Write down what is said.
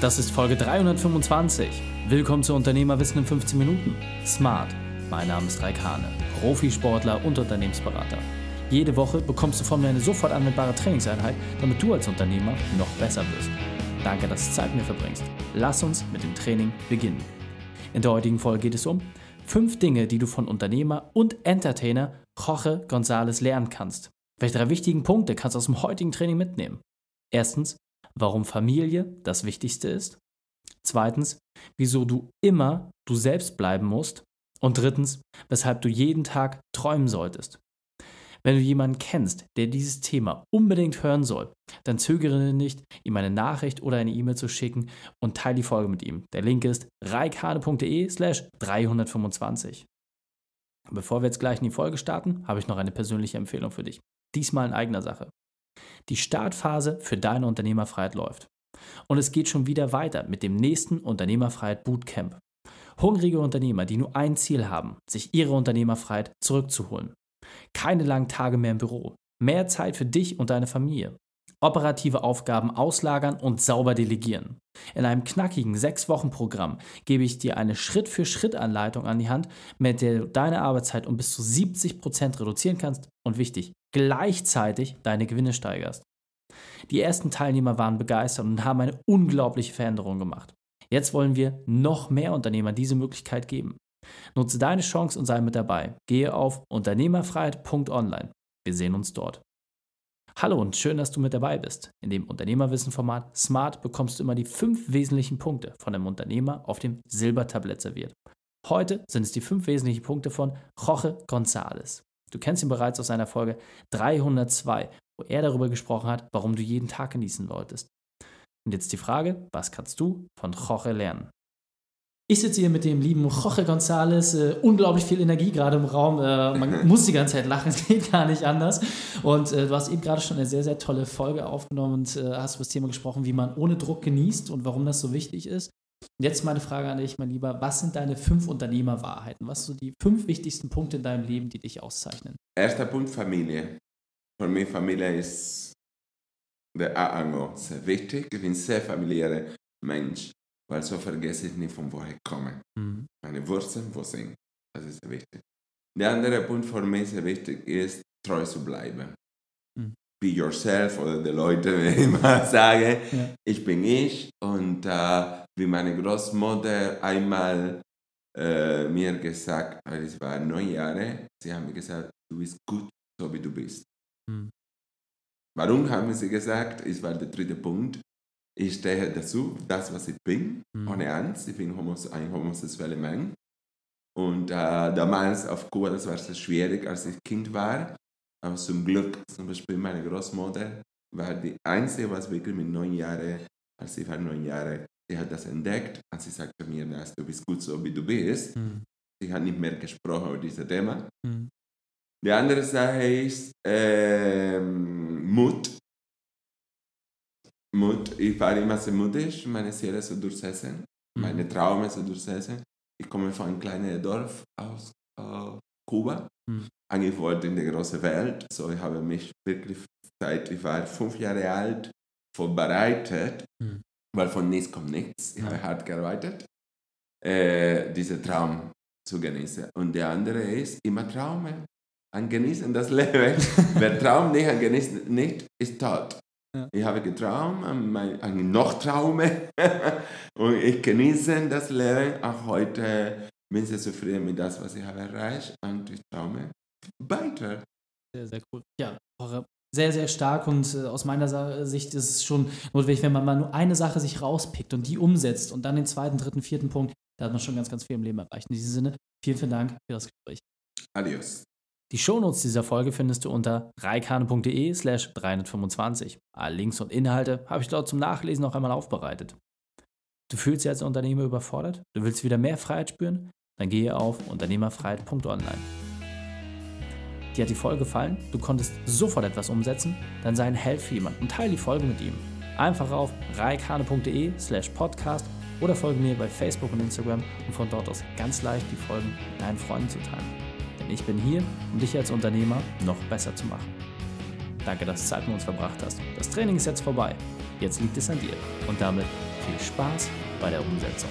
Das ist Folge 325. Willkommen zu Unternehmerwissen in 15 Minuten. Smart. Mein Name ist Raik Hane, Profisportler und Unternehmensberater. Jede Woche bekommst du von mir eine sofort anwendbare Trainingseinheit, damit du als Unternehmer noch besser wirst. Danke, dass du Zeit mit mir verbringst. Lass uns mit dem Training beginnen. In der heutigen Folge geht es um fünf Dinge, die du von Unternehmer und Entertainer Jorge González lernen kannst. Welche drei wichtigen Punkte kannst du aus dem heutigen Training mitnehmen? Erstens, warum Familie das Wichtigste ist. Zweitens, wieso du immer du selbst bleiben musst. Und drittens, weshalb du jeden Tag träumen solltest. Wenn du jemanden kennst, der dieses Thema unbedingt hören soll, dann zögere nicht, ihm eine Nachricht oder eine E-Mail zu schicken und teile die Folge mit ihm. Der Link ist reikane.de slash 325. Bevor wir jetzt gleich in die Folge starten, habe ich noch eine persönliche Empfehlung für dich. Diesmal in eigener Sache. Die Startphase für deine Unternehmerfreiheit läuft. Und es geht schon wieder weiter mit dem nächsten Unternehmerfreiheit Bootcamp. Hungrige Unternehmer, die nur ein Ziel haben, sich ihre Unternehmerfreiheit zurückzuholen. Keine langen Tage mehr im Büro. Mehr Zeit für dich und deine Familie. Operative Aufgaben auslagern und sauber delegieren. In einem knackigen 6-Wochen-Programm gebe ich dir eine Schritt-für-Schritt-Anleitung an die Hand, mit der du deine Arbeitszeit um bis zu 70% reduzieren kannst und wichtig, gleichzeitig deine Gewinne steigerst. Die ersten Teilnehmer waren begeistert und haben eine unglaubliche Veränderung gemacht. Jetzt wollen wir noch mehr Unternehmern diese Möglichkeit geben. Nutze deine Chance und sei mit dabei. Gehe auf unternehmerfreiheit.online. Wir sehen uns dort. Hallo und schön, dass du mit dabei bist. In dem Unternehmerwissen-Format Smart bekommst du immer die fünf wesentlichen Punkte von einem Unternehmer auf dem Silbertablett serviert. Heute sind es die fünf wesentlichen Punkte von Jorge González. Du kennst ihn bereits aus seiner Folge 302, wo er darüber gesprochen hat, warum du jeden Tag genießen wolltest. Und jetzt die Frage, was kannst du von Jorge lernen? Ich sitze hier mit dem lieben Jorge González, äh, unglaublich viel Energie gerade im Raum. Äh, man muss die ganze Zeit lachen, es geht gar nicht anders. Und äh, du hast eben gerade schon eine sehr, sehr tolle Folge aufgenommen und äh, hast über das Thema gesprochen, wie man ohne Druck genießt und warum das so wichtig ist. Jetzt meine Frage an dich, mein Lieber. Was sind deine fünf Unternehmerwahrheiten? Was sind so die fünf wichtigsten Punkte in deinem Leben, die dich auszeichnen? Erster Punkt, Familie. Für mich Familie ist der A und O. Sehr wichtig. Ich bin ein sehr familiärer Mensch weil so vergesse ich nicht, von woher ich komme. Mhm. Meine Wurzeln, wo sind. Das ist sehr wichtig. Der andere Punkt für mich sehr wichtig ist, treu zu bleiben. Be yourself oder die Leute immer sagen, ja. ich bin ich und äh, wie meine Großmutter einmal äh, mir gesagt, weil es war neun Jahre, sie haben mir gesagt, du bist gut, so wie du bist. Mhm. Warum haben sie gesagt? Es war der dritte Punkt ich stehe dazu, das, was ich bin, mhm. ohne Angst. Ich bin ein homosexueller Mann. Und äh, damals auf Kuba, das war sehr schwierig, als ich Kind war. Aber zum Glück, zum Beispiel meine Großmutter war die Einzige, was wirklich mit neun Jahren, als ich war neun Jahre, die hat das entdeckt und sie sagte mir, dass du bist gut so, wie du bist. Mhm. Sie hat nicht mehr gesprochen über dieses Thema. Mhm. Die andere Sache ist ähm, Mut. Mut, ich war immer sehr mutig, meine Seele zu durchsetzen, mhm. meine Träume zu durchsetzen. Ich komme von einem kleinen Dorf aus äh, Kuba. Mhm. Eigentlich wollte in die große Welt. So, ich habe mich wirklich seit ich war fünf Jahre alt vorbereitet, mhm. weil von nichts kommt nichts. Ich ja. habe hart gearbeitet, äh, diesen Traum zu genießen. Und der andere ist immer Traume. Ein Genießen das Leben. Wer Traum nicht, ein Genießen nicht, ist tot. Ja. Ich habe geträumt, noch Traume und ich genieße das Leben. Auch heute bin sehr zufrieden mit das, was ich habe erreicht und ich traume weiter. Sehr, sehr cool. Ja, sehr, sehr stark und äh, aus meiner Sicht ist es schon notwendig, wenn man mal nur eine Sache sich rauspickt und die umsetzt und dann den zweiten, dritten, vierten Punkt, da hat man schon ganz, ganz viel im Leben erreicht. In diesem Sinne, vielen, vielen Dank für das Gespräch. Adios. Die Shownotes dieser Folge findest du unter reikane.de slash 325. Alle Links und Inhalte habe ich dort zum Nachlesen noch einmal aufbereitet. Du fühlst dich als Unternehmer überfordert? Du willst wieder mehr Freiheit spüren? Dann gehe auf unternehmerfreiheit.online. Dir hat die Folge gefallen? Du konntest sofort etwas umsetzen? Dann sei ein Held für jemanden und teile die Folge mit ihm. Einfach auf reikane.de slash podcast oder folge mir bei Facebook und Instagram, um von dort aus ganz leicht die Folgen deinen Freunden zu teilen. Ich bin hier, um dich als Unternehmer noch besser zu machen. Danke, dass du Zeit mit uns verbracht hast. Das Training ist jetzt vorbei. Jetzt liegt es an dir. Und damit viel Spaß bei der Umsetzung.